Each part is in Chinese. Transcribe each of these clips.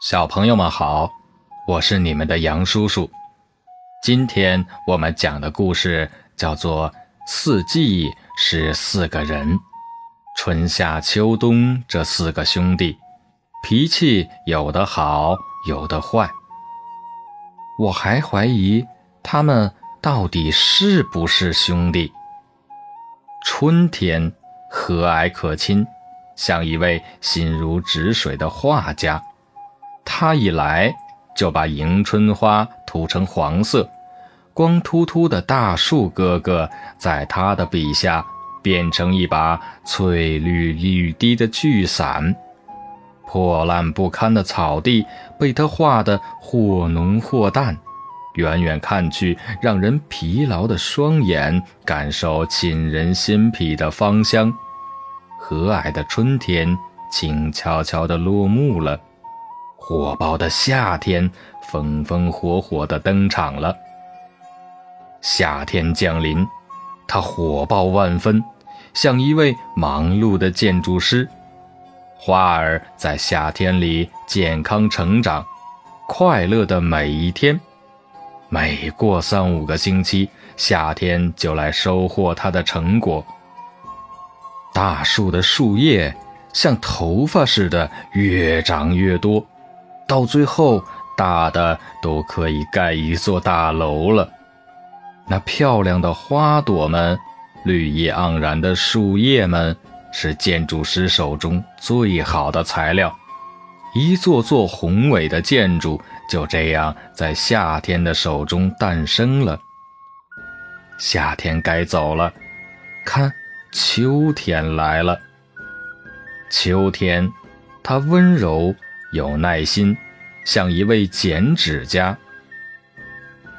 小朋友们好，我是你们的杨叔叔。今天我们讲的故事叫做《四季是四个人》，春夏秋冬这四个兄弟，脾气有的好，有的坏。我还怀疑他们到底是不是兄弟。春天和蔼可亲，像一位心如止水的画家。他一来就把迎春花涂成黄色，光秃秃的大树哥哥在他的笔下变成一把翠绿欲滴的巨伞，破烂不堪的草地被他画得或浓或淡，远远看去让人疲劳的双眼感受沁人心脾的芳香。和蔼的春天静悄悄地落幕了。火爆的夏天，风风火火地登场了。夏天降临，它火爆万分，像一位忙碌的建筑师。花儿在夏天里健康成长，快乐的每一天。每过三五个星期，夏天就来收获它的成果。大树的树叶像头发似的越长越多。到最后，大的都可以盖一座大楼了。那漂亮的花朵们，绿意盎然的树叶们，是建筑师手中最好的材料。一座座宏伟的建筑就这样在夏天的手中诞生了。夏天该走了，看，秋天来了。秋天，它温柔。有耐心，像一位剪纸家。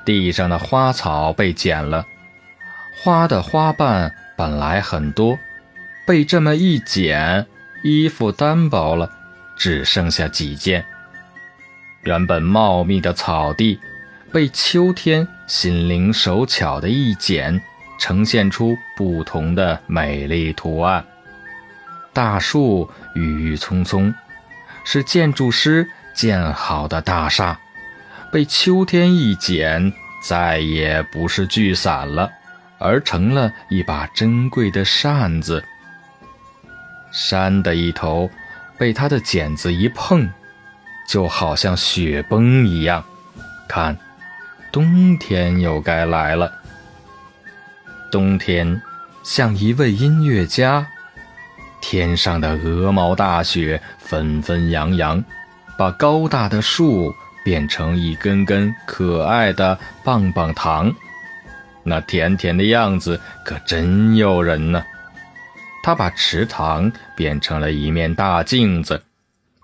地上的花草被剪了，花的花瓣本来很多，被这么一剪，衣服单薄了，只剩下几件。原本茂密的草地，被秋天心灵手巧的一剪，呈现出不同的美丽图案。大树郁郁葱葱。是建筑师建好的大厦，被秋天一剪，再也不是巨伞了，而成了一把珍贵的扇子。山的一头被他的剪子一碰，就好像雪崩一样。看，冬天又该来了。冬天像一位音乐家。天上的鹅毛大雪纷纷扬扬，把高大的树变成一根根可爱的棒棒糖，那甜甜的样子可真诱人呢。它把池塘变成了一面大镜子，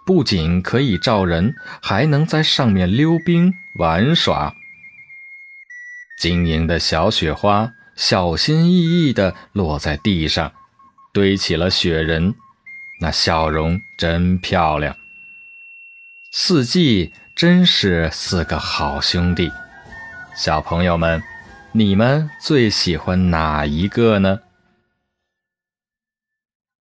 不仅可以照人，还能在上面溜冰玩耍。晶莹的小雪花小心翼翼地落在地上。堆起了雪人，那笑容真漂亮。四季真是四个好兄弟，小朋友们，你们最喜欢哪一个呢？